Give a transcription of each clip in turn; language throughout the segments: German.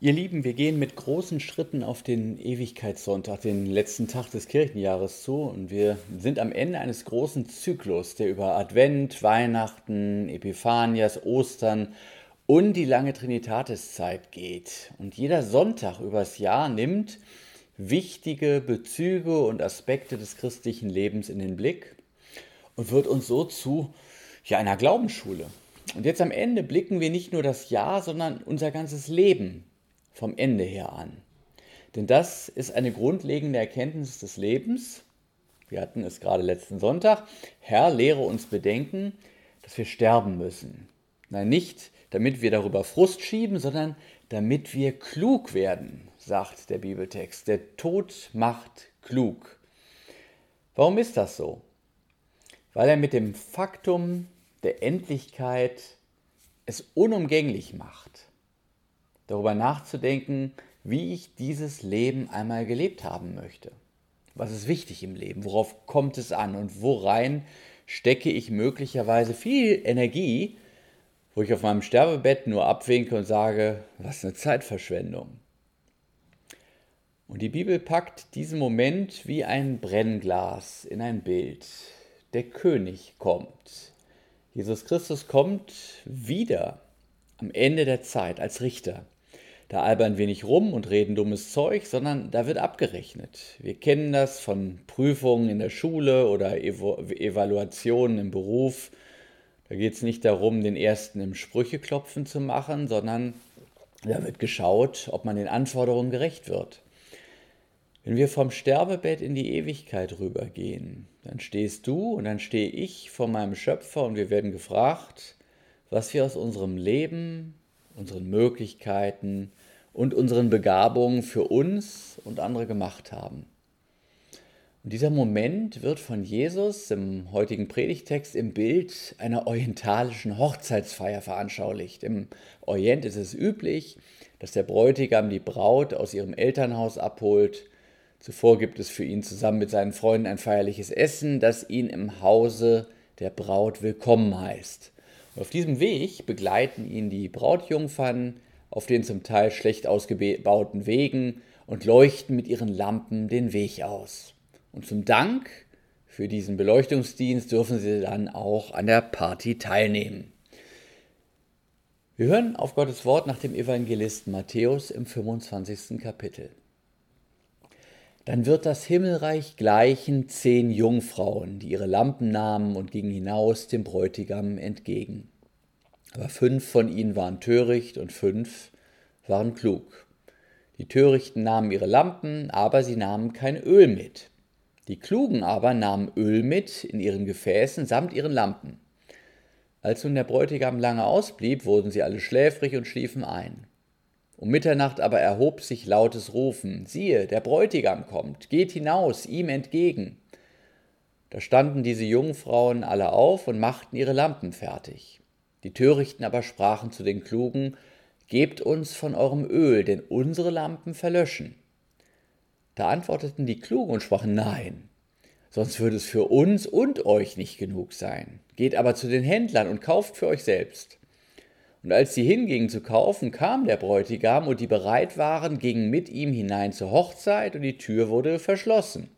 Ihr Lieben, wir gehen mit großen Schritten auf den Ewigkeitssonntag, den letzten Tag des Kirchenjahres zu und wir sind am Ende eines großen Zyklus, der über Advent, Weihnachten, Epiphanias, Ostern und die lange Trinitatiszeit geht. Und jeder Sonntag übers Jahr nimmt wichtige Bezüge und Aspekte des christlichen Lebens in den Blick und wird uns so zu ja, einer Glaubensschule. Und jetzt am Ende blicken wir nicht nur das Jahr, sondern unser ganzes Leben vom Ende her an. Denn das ist eine grundlegende Erkenntnis des Lebens. Wir hatten es gerade letzten Sonntag. Herr, lehre uns bedenken, dass wir sterben müssen. Nein, nicht damit wir darüber Frust schieben, sondern damit wir klug werden, sagt der Bibeltext. Der Tod macht klug. Warum ist das so? Weil er mit dem Faktum der Endlichkeit es unumgänglich macht darüber nachzudenken, wie ich dieses Leben einmal gelebt haben möchte. Was ist wichtig im Leben? Worauf kommt es an? Und worein stecke ich möglicherweise viel Energie, wo ich auf meinem Sterbebett nur abwinke und sage, was eine Zeitverschwendung. Und die Bibel packt diesen Moment wie ein Brennglas in ein Bild. Der König kommt. Jesus Christus kommt wieder am Ende der Zeit als Richter. Da albern wir nicht rum und reden dummes Zeug, sondern da wird abgerechnet. Wir kennen das von Prüfungen in der Schule oder Evaluationen im Beruf. Da geht es nicht darum, den ersten im Sprücheklopfen zu machen, sondern da wird geschaut, ob man den Anforderungen gerecht wird. Wenn wir vom Sterbebett in die Ewigkeit rübergehen, dann stehst du und dann stehe ich vor meinem Schöpfer und wir werden gefragt, was wir aus unserem Leben, unseren Möglichkeiten und unseren Begabungen für uns und andere gemacht haben. Und dieser Moment wird von Jesus im heutigen Predigtext im Bild einer orientalischen Hochzeitsfeier veranschaulicht. Im Orient ist es üblich, dass der Bräutigam die Braut aus ihrem Elternhaus abholt. Zuvor gibt es für ihn zusammen mit seinen Freunden ein feierliches Essen, das ihn im Hause der Braut willkommen heißt. Auf diesem Weg begleiten ihn die Brautjungfern auf den zum Teil schlecht ausgebauten Wegen und leuchten mit ihren Lampen den Weg aus. Und zum Dank für diesen Beleuchtungsdienst dürfen sie dann auch an der Party teilnehmen. Wir hören auf Gottes Wort nach dem Evangelisten Matthäus im 25. Kapitel. Dann wird das Himmelreich gleichen zehn Jungfrauen, die ihre Lampen nahmen und gingen hinaus dem Bräutigam entgegen. Aber fünf von ihnen waren töricht und fünf waren klug. Die Törichten nahmen ihre Lampen, aber sie nahmen kein Öl mit. Die Klugen aber nahmen Öl mit in ihren Gefäßen samt ihren Lampen. Als nun der Bräutigam lange ausblieb, wurden sie alle schläfrig und schliefen ein. Um Mitternacht aber erhob sich lautes Rufen, siehe, der Bräutigam kommt, geht hinaus ihm entgegen. Da standen diese Jungfrauen alle auf und machten ihre Lampen fertig. Die Törichten aber sprachen zu den Klugen, Gebt uns von eurem Öl, denn unsere Lampen verlöschen. Da antworteten die Klugen und sprachen, Nein, sonst würde es für uns und euch nicht genug sein. Geht aber zu den Händlern und kauft für euch selbst. Und als sie hingingen zu kaufen, kam der Bräutigam, und die bereit waren, gingen mit ihm hinein zur Hochzeit, und die Tür wurde verschlossen.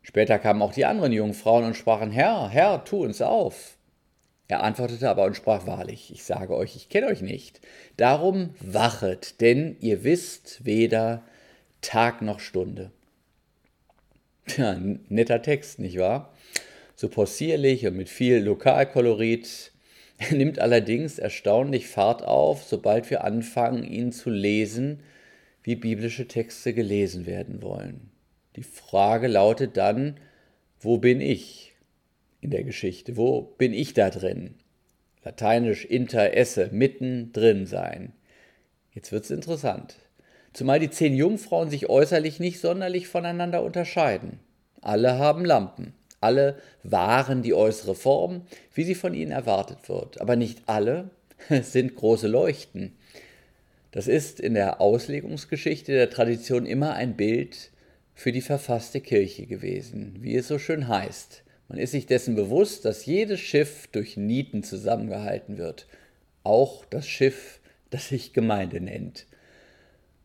Später kamen auch die anderen Jungfrauen und sprachen, Herr, Herr, tu uns auf. Er antwortete aber und sprach wahrlich, ich sage euch, ich kenne euch nicht. Darum wachet, denn ihr wisst weder Tag noch Stunde. Ja, netter Text, nicht wahr? So possierlich und mit viel Lokalkolorit er nimmt allerdings erstaunlich Fahrt auf, sobald wir anfangen, ihn zu lesen, wie biblische Texte gelesen werden wollen. Die Frage lautet dann, wo bin ich in der Geschichte? Wo bin ich da drin? Lateinisch inter esse, mitten drin sein. Jetzt wird es interessant. Zumal die zehn Jungfrauen sich äußerlich nicht sonderlich voneinander unterscheiden. Alle haben Lampen. Alle wahren die äußere Form, wie sie von ihnen erwartet wird. Aber nicht alle sind große Leuchten. Das ist in der Auslegungsgeschichte der Tradition immer ein Bild für die verfasste Kirche gewesen, wie es so schön heißt. Man ist sich dessen bewusst, dass jedes Schiff durch Nieten zusammengehalten wird, auch das Schiff, das sich Gemeinde nennt.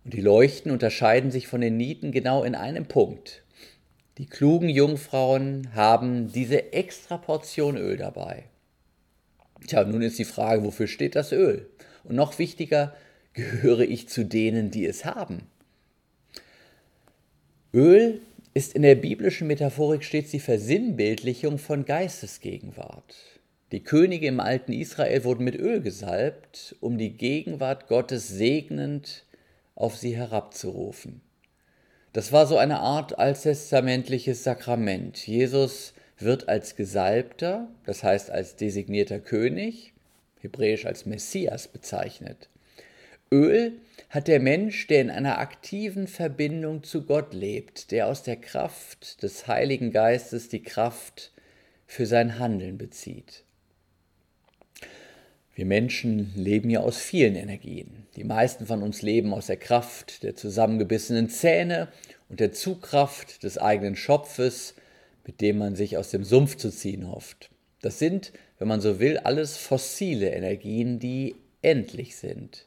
Und die Leuchten unterscheiden sich von den Nieten genau in einem Punkt. Die klugen Jungfrauen haben diese extra Portion Öl dabei. Tja, nun ist die Frage, wofür steht das Öl? Und noch wichtiger, gehöre ich zu denen, die es haben? Öl ist in der biblischen Metaphorik stets die Versinnbildlichung von Geistesgegenwart. Die Könige im alten Israel wurden mit Öl gesalbt, um die Gegenwart Gottes segnend auf sie herabzurufen. Das war so eine Art alttestamentliches Sakrament. Jesus wird als Gesalbter, das heißt als designierter König, hebräisch als Messias bezeichnet. Öl hat der Mensch, der in einer aktiven Verbindung zu Gott lebt, der aus der Kraft des Heiligen Geistes die Kraft für sein Handeln bezieht. Wir Menschen leben ja aus vielen Energien. Die meisten von uns leben aus der Kraft der zusammengebissenen Zähne und der Zugkraft des eigenen Schopfes, mit dem man sich aus dem Sumpf zu ziehen hofft. Das sind, wenn man so will, alles fossile Energien, die endlich sind.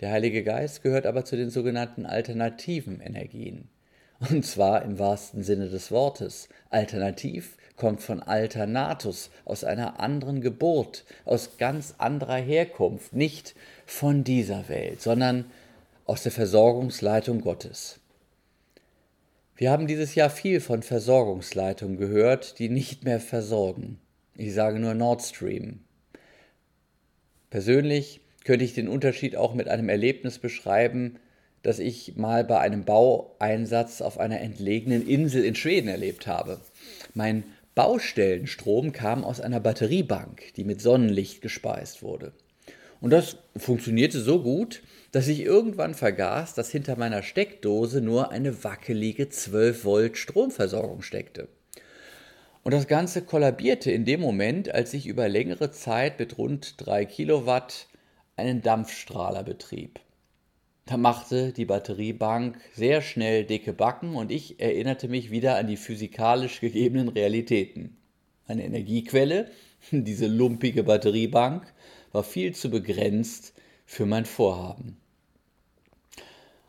Der Heilige Geist gehört aber zu den sogenannten alternativen Energien. Und zwar im wahrsten Sinne des Wortes. Alternativ kommt von Alternatus, aus einer anderen Geburt, aus ganz anderer Herkunft, nicht von dieser Welt, sondern aus der Versorgungsleitung Gottes. Wir haben dieses Jahr viel von Versorgungsleitungen gehört, die nicht mehr versorgen. Ich sage nur Nord Stream. Persönlich könnte ich den Unterschied auch mit einem Erlebnis beschreiben, das ich mal bei einem Baueinsatz auf einer entlegenen Insel in Schweden erlebt habe. Mein Baustellenstrom kam aus einer Batteriebank, die mit Sonnenlicht gespeist wurde. Und das funktionierte so gut, dass ich irgendwann vergaß, dass hinter meiner Steckdose nur eine wackelige 12 Volt Stromversorgung steckte. Und das Ganze kollabierte in dem Moment, als ich über längere Zeit mit rund 3 Kilowatt einen Dampfstrahler betrieb. Da machte die Batteriebank sehr schnell dicke Backen und ich erinnerte mich wieder an die physikalisch gegebenen Realitäten. Eine Energiequelle, diese lumpige Batteriebank, war viel zu begrenzt für mein Vorhaben.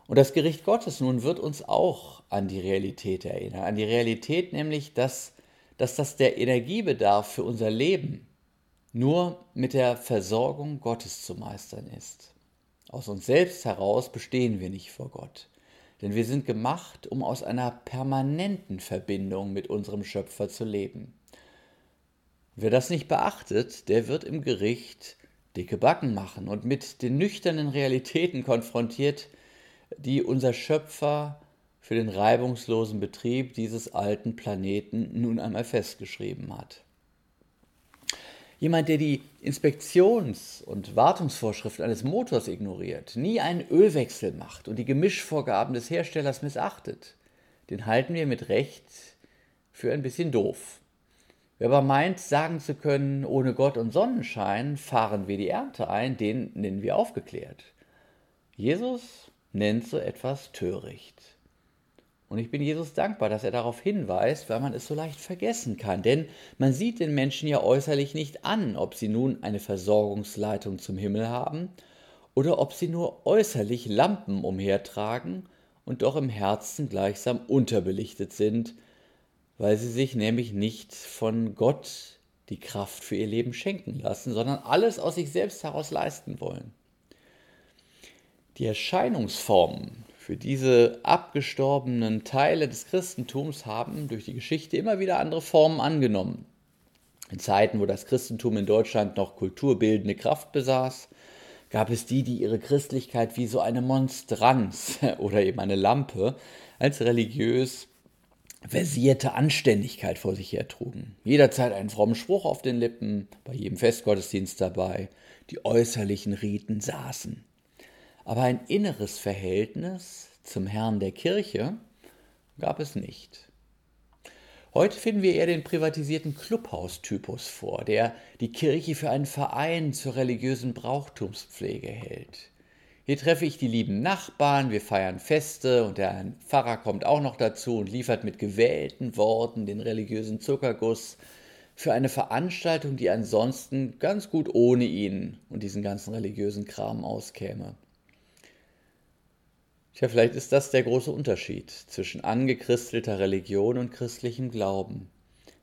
Und das Gericht Gottes nun wird uns auch an die Realität erinnern. An die Realität nämlich, dass, dass das der Energiebedarf für unser Leben nur mit der Versorgung Gottes zu meistern ist. Aus uns selbst heraus bestehen wir nicht vor Gott. Denn wir sind gemacht, um aus einer permanenten Verbindung mit unserem Schöpfer zu leben. Wer das nicht beachtet, der wird im Gericht dicke Backen machen und mit den nüchternen Realitäten konfrontiert, die unser Schöpfer für den reibungslosen Betrieb dieses alten Planeten nun einmal festgeschrieben hat. Jemand, der die Inspektions- und Wartungsvorschriften eines Motors ignoriert, nie einen Ölwechsel macht und die Gemischvorgaben des Herstellers missachtet, den halten wir mit Recht für ein bisschen doof. Wer aber meint, sagen zu können, ohne Gott und Sonnenschein fahren wir die Ernte ein, den nennen wir aufgeklärt. Jesus nennt so etwas töricht. Und ich bin Jesus dankbar, dass er darauf hinweist, weil man es so leicht vergessen kann. Denn man sieht den Menschen ja äußerlich nicht an, ob sie nun eine Versorgungsleitung zum Himmel haben oder ob sie nur äußerlich Lampen umhertragen und doch im Herzen gleichsam unterbelichtet sind, weil sie sich nämlich nicht von Gott die Kraft für ihr Leben schenken lassen, sondern alles aus sich selbst heraus leisten wollen. Die Erscheinungsformen für diese abgestorbenen Teile des Christentums haben durch die Geschichte immer wieder andere Formen angenommen. In Zeiten, wo das Christentum in Deutschland noch kulturbildende Kraft besaß, gab es die, die ihre Christlichkeit wie so eine Monstranz oder eben eine Lampe als religiös versierte Anständigkeit vor sich hertrugen. Jederzeit einen frommen Spruch auf den Lippen, bei jedem Festgottesdienst dabei, die äußerlichen Riten saßen. Aber ein inneres Verhältnis zum Herrn der Kirche gab es nicht. Heute finden wir eher den privatisierten Clubhaustypus vor, der die Kirche für einen Verein zur religiösen Brauchtumspflege hält. Hier treffe ich die lieben Nachbarn, wir feiern Feste und der Pfarrer kommt auch noch dazu und liefert mit gewählten Worten den religiösen Zuckerguss für eine Veranstaltung, die ansonsten ganz gut ohne ihn und diesen ganzen religiösen Kram auskäme. Tja, vielleicht ist das der große Unterschied zwischen angechristelter Religion und christlichem Glauben.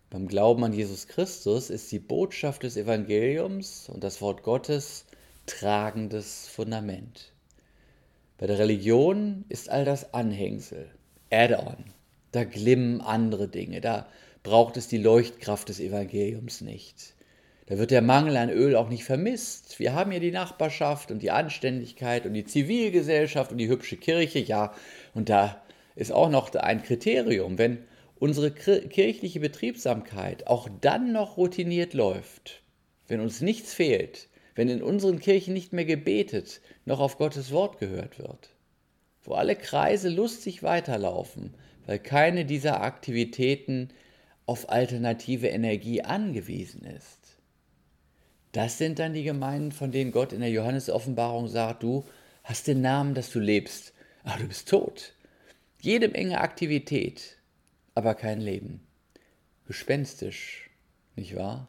Beim Glauben an Jesus Christus ist die Botschaft des Evangeliums und das Wort Gottes tragendes Fundament. Bei der Religion ist all das Anhängsel, Add-on. Da glimmen andere Dinge, da braucht es die Leuchtkraft des Evangeliums nicht. Da wird der Mangel an Öl auch nicht vermisst. Wir haben ja die Nachbarschaft und die Anständigkeit und die Zivilgesellschaft und die hübsche Kirche. Ja, und da ist auch noch ein Kriterium. Wenn unsere kirchliche Betriebsamkeit auch dann noch routiniert läuft, wenn uns nichts fehlt, wenn in unseren Kirchen nicht mehr gebetet, noch auf Gottes Wort gehört wird, wo alle Kreise lustig weiterlaufen, weil keine dieser Aktivitäten auf alternative Energie angewiesen ist, das sind dann die Gemeinden, von denen Gott in der Johannes-Offenbarung sagt, du hast den Namen, dass du lebst, aber du bist tot. Jede Menge Aktivität, aber kein Leben. Gespenstisch, nicht wahr?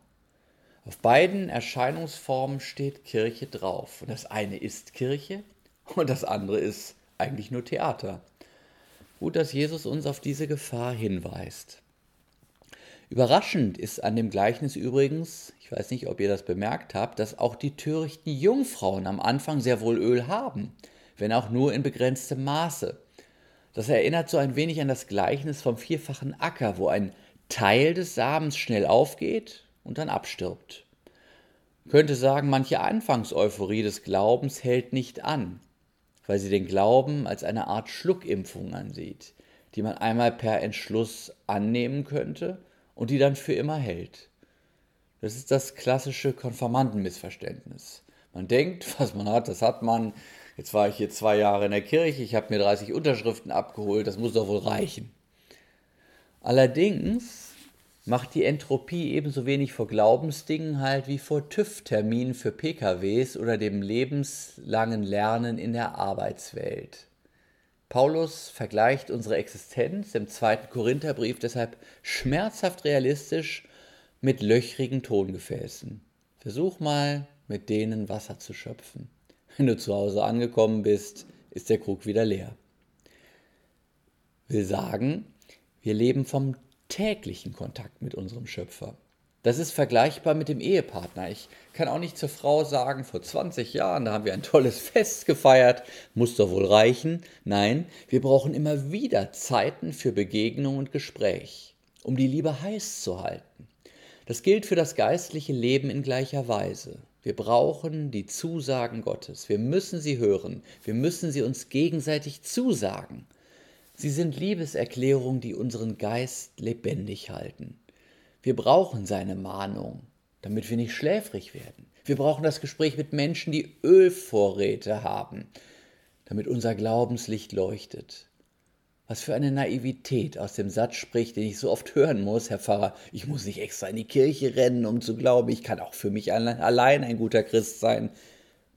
Auf beiden Erscheinungsformen steht Kirche drauf. Und das eine ist Kirche und das andere ist eigentlich nur Theater. Gut, dass Jesus uns auf diese Gefahr hinweist. Überraschend ist an dem Gleichnis übrigens, ich weiß nicht, ob ihr das bemerkt habt, dass auch die törichten Jungfrauen am Anfang sehr wohl Öl haben, wenn auch nur in begrenztem Maße. Das erinnert so ein wenig an das Gleichnis vom vierfachen Acker, wo ein Teil des Samens schnell aufgeht und dann abstirbt. Man könnte sagen, manche Anfangseuphorie des Glaubens hält nicht an, weil sie den Glauben als eine Art Schluckimpfung ansieht, die man einmal per Entschluss annehmen könnte und die dann für immer hält. Das ist das klassische Konformantenmissverständnis. Man denkt, was man hat, das hat man. Jetzt war ich hier zwei Jahre in der Kirche, ich habe mir 30 Unterschriften abgeholt, das muss doch wohl reichen. Allerdings macht die Entropie ebenso wenig vor Glaubensdingen halt wie vor TÜV-Terminen für PKWs oder dem lebenslangen Lernen in der Arbeitswelt. Paulus vergleicht unsere Existenz im zweiten Korintherbrief deshalb schmerzhaft realistisch mit löchrigen Tongefäßen. Versuch mal, mit denen Wasser zu schöpfen. Wenn du zu Hause angekommen bist, ist der Krug wieder leer. Will sagen, wir leben vom täglichen Kontakt mit unserem Schöpfer. Das ist vergleichbar mit dem Ehepartner. Ich kann auch nicht zur Frau sagen, vor 20 Jahren, da haben wir ein tolles Fest gefeiert, muss doch wohl reichen. Nein, wir brauchen immer wieder Zeiten für Begegnung und Gespräch, um die Liebe heiß zu halten. Das gilt für das geistliche Leben in gleicher Weise. Wir brauchen die Zusagen Gottes. Wir müssen sie hören. Wir müssen sie uns gegenseitig zusagen. Sie sind Liebeserklärungen, die unseren Geist lebendig halten. Wir brauchen seine Mahnung, damit wir nicht schläfrig werden. Wir brauchen das Gespräch mit Menschen, die Ölvorräte haben, damit unser Glaubenslicht leuchtet. Was für eine Naivität aus dem Satz spricht, den ich so oft hören muss, Herr Pfarrer, ich muss nicht extra in die Kirche rennen, um zu glauben, ich kann auch für mich allein ein guter Christ sein.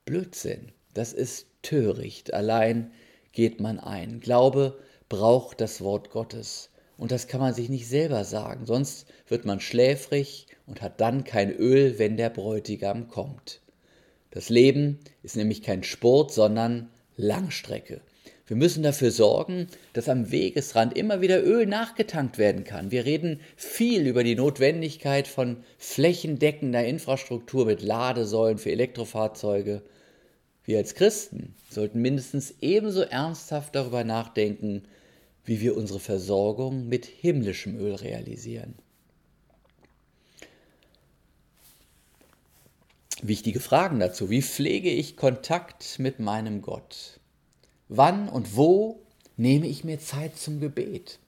Blödsinn, das ist töricht, allein geht man ein. Glaube braucht das Wort Gottes. Und das kann man sich nicht selber sagen, sonst wird man schläfrig und hat dann kein Öl, wenn der Bräutigam kommt. Das Leben ist nämlich kein Sport, sondern Langstrecke. Wir müssen dafür sorgen, dass am Wegesrand immer wieder Öl nachgetankt werden kann. Wir reden viel über die Notwendigkeit von flächendeckender Infrastruktur mit Ladesäulen für Elektrofahrzeuge. Wir als Christen sollten mindestens ebenso ernsthaft darüber nachdenken, wie wir unsere Versorgung mit himmlischem Öl realisieren. Wichtige Fragen dazu. Wie pflege ich Kontakt mit meinem Gott? Wann und wo nehme ich mir Zeit zum Gebet?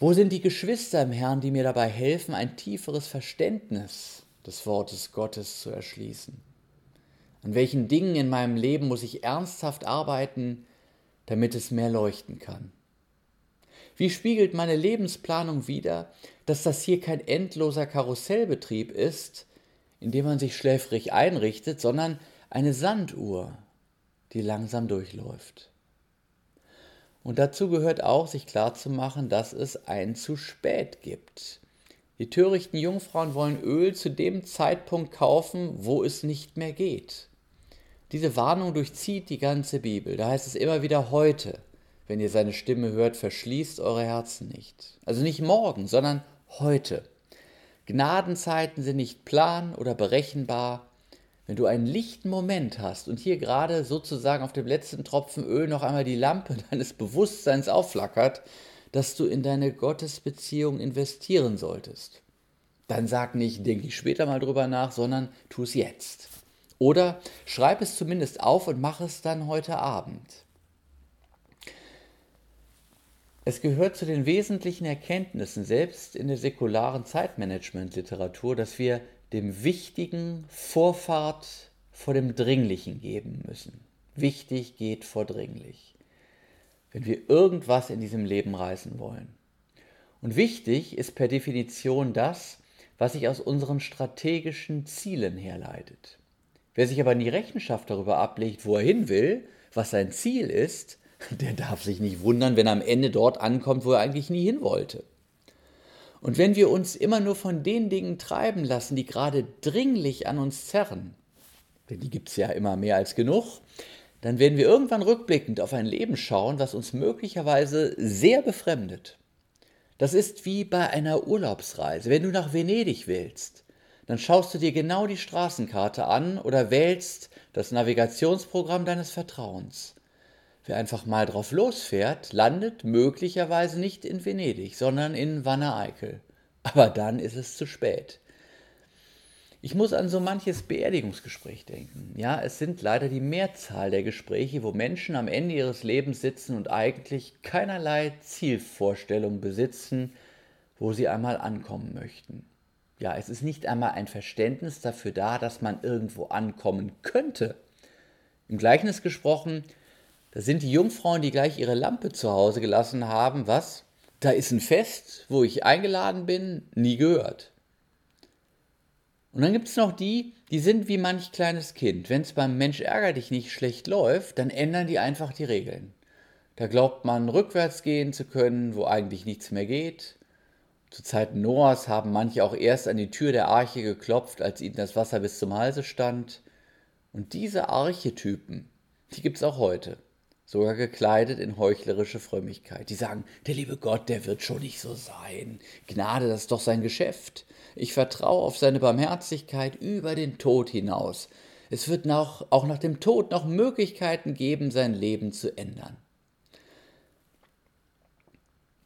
Wo sind die Geschwister im Herrn, die mir dabei helfen, ein tieferes Verständnis des Wortes Gottes zu erschließen? An welchen Dingen in meinem Leben muss ich ernsthaft arbeiten, damit es mehr leuchten kann? Wie spiegelt meine Lebensplanung wider, dass das hier kein endloser Karussellbetrieb ist, in dem man sich schläfrig einrichtet, sondern eine Sanduhr, die langsam durchläuft. Und dazu gehört auch, sich klarzumachen, dass es ein zu spät gibt. Die törichten Jungfrauen wollen Öl zu dem Zeitpunkt kaufen, wo es nicht mehr geht. Diese Warnung durchzieht die ganze Bibel. Da heißt es immer wieder heute, wenn ihr seine Stimme hört, verschließt eure Herzen nicht. Also nicht morgen, sondern heute. Gnadenzeiten sind nicht plan oder berechenbar. Wenn du einen lichten Moment hast und hier gerade sozusagen auf dem letzten Tropfen Öl noch einmal die Lampe deines Bewusstseins aufflackert, dass du in deine Gottesbeziehung investieren solltest, dann sag nicht, denke ich später mal drüber nach, sondern tu es jetzt. Oder schreib es zumindest auf und mach es dann heute Abend. Es gehört zu den wesentlichen Erkenntnissen, selbst in der säkularen Zeitmanagement-Literatur, dass wir dem Wichtigen Vorfahrt vor dem Dringlichen geben müssen. Wichtig geht vor dringlich. Wenn wir irgendwas in diesem Leben reißen wollen. Und wichtig ist per Definition das, was sich aus unseren strategischen Zielen herleitet. Wer sich aber nie Rechenschaft darüber ablegt, wo er hin will, was sein Ziel ist, der darf sich nicht wundern, wenn er am Ende dort ankommt, wo er eigentlich nie hin wollte. Und wenn wir uns immer nur von den Dingen treiben lassen, die gerade dringlich an uns zerren, denn die gibt es ja immer mehr als genug, dann werden wir irgendwann rückblickend auf ein Leben schauen, was uns möglicherweise sehr befremdet. Das ist wie bei einer Urlaubsreise. Wenn du nach Venedig willst, dann schaust du dir genau die Straßenkarte an oder wählst das Navigationsprogramm deines Vertrauens. Wer einfach mal drauf losfährt, landet möglicherweise nicht in Venedig, sondern in Wanne-Eickel. Aber dann ist es zu spät. Ich muss an so manches Beerdigungsgespräch denken. Ja, es sind leider die Mehrzahl der Gespräche, wo Menschen am Ende ihres Lebens sitzen und eigentlich keinerlei Zielvorstellung besitzen, wo sie einmal ankommen möchten. Ja, es ist nicht einmal ein Verständnis dafür da, dass man irgendwo ankommen könnte. Im Gleichnis gesprochen das sind die Jungfrauen, die gleich ihre Lampe zu Hause gelassen haben. Was? Da ist ein Fest, wo ich eingeladen bin, nie gehört. Und dann gibt es noch die, die sind wie manch kleines Kind. Wenn es beim Mensch ärger dich nicht schlecht läuft, dann ändern die einfach die Regeln. Da glaubt man, rückwärts gehen zu können, wo eigentlich nichts mehr geht. Zu Zeiten Noahs haben manche auch erst an die Tür der Arche geklopft, als ihnen das Wasser bis zum Halse stand. Und diese Archetypen, die gibt es auch heute sogar gekleidet in heuchlerische Frömmigkeit. Die sagen, der liebe Gott, der wird schon nicht so sein. Gnade, das ist doch sein Geschäft. Ich vertraue auf seine Barmherzigkeit über den Tod hinaus. Es wird noch, auch nach dem Tod noch Möglichkeiten geben, sein Leben zu ändern.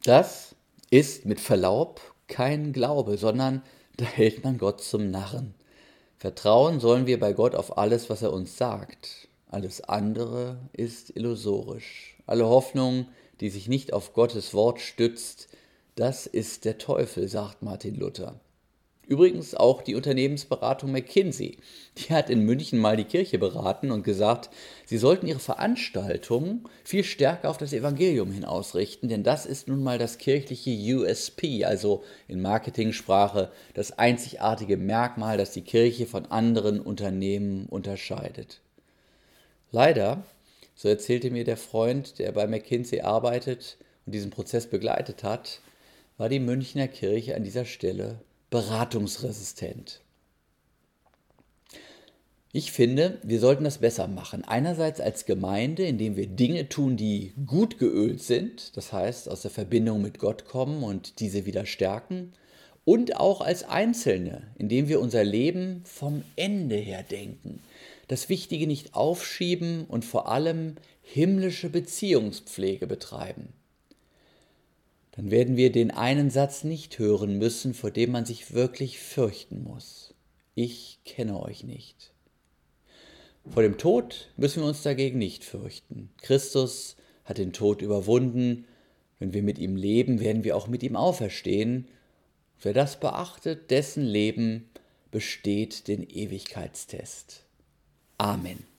Das ist mit Verlaub kein Glaube, sondern da hält man Gott zum Narren. Vertrauen sollen wir bei Gott auf alles, was er uns sagt. Alles andere ist illusorisch. Alle Hoffnung, die sich nicht auf Gottes Wort stützt, das ist der Teufel, sagt Martin Luther. Übrigens auch die Unternehmensberatung McKinsey. Die hat in München mal die Kirche beraten und gesagt, sie sollten ihre Veranstaltungen viel stärker auf das Evangelium hin ausrichten, denn das ist nun mal das kirchliche USP, also in Marketingsprache das einzigartige Merkmal, das die Kirche von anderen Unternehmen unterscheidet. Leider, so erzählte mir der Freund, der bei McKinsey arbeitet und diesen Prozess begleitet hat, war die Münchner Kirche an dieser Stelle beratungsresistent. Ich finde, wir sollten das besser machen. Einerseits als Gemeinde, indem wir Dinge tun, die gut geölt sind, das heißt aus der Verbindung mit Gott kommen und diese wieder stärken. Und auch als Einzelne, indem wir unser Leben vom Ende her denken, das Wichtige nicht aufschieben und vor allem himmlische Beziehungspflege betreiben. Dann werden wir den einen Satz nicht hören müssen, vor dem man sich wirklich fürchten muss. Ich kenne euch nicht. Vor dem Tod müssen wir uns dagegen nicht fürchten. Christus hat den Tod überwunden. Wenn wir mit ihm leben, werden wir auch mit ihm auferstehen. Wer das beachtet, dessen Leben besteht den Ewigkeitstest. Amen.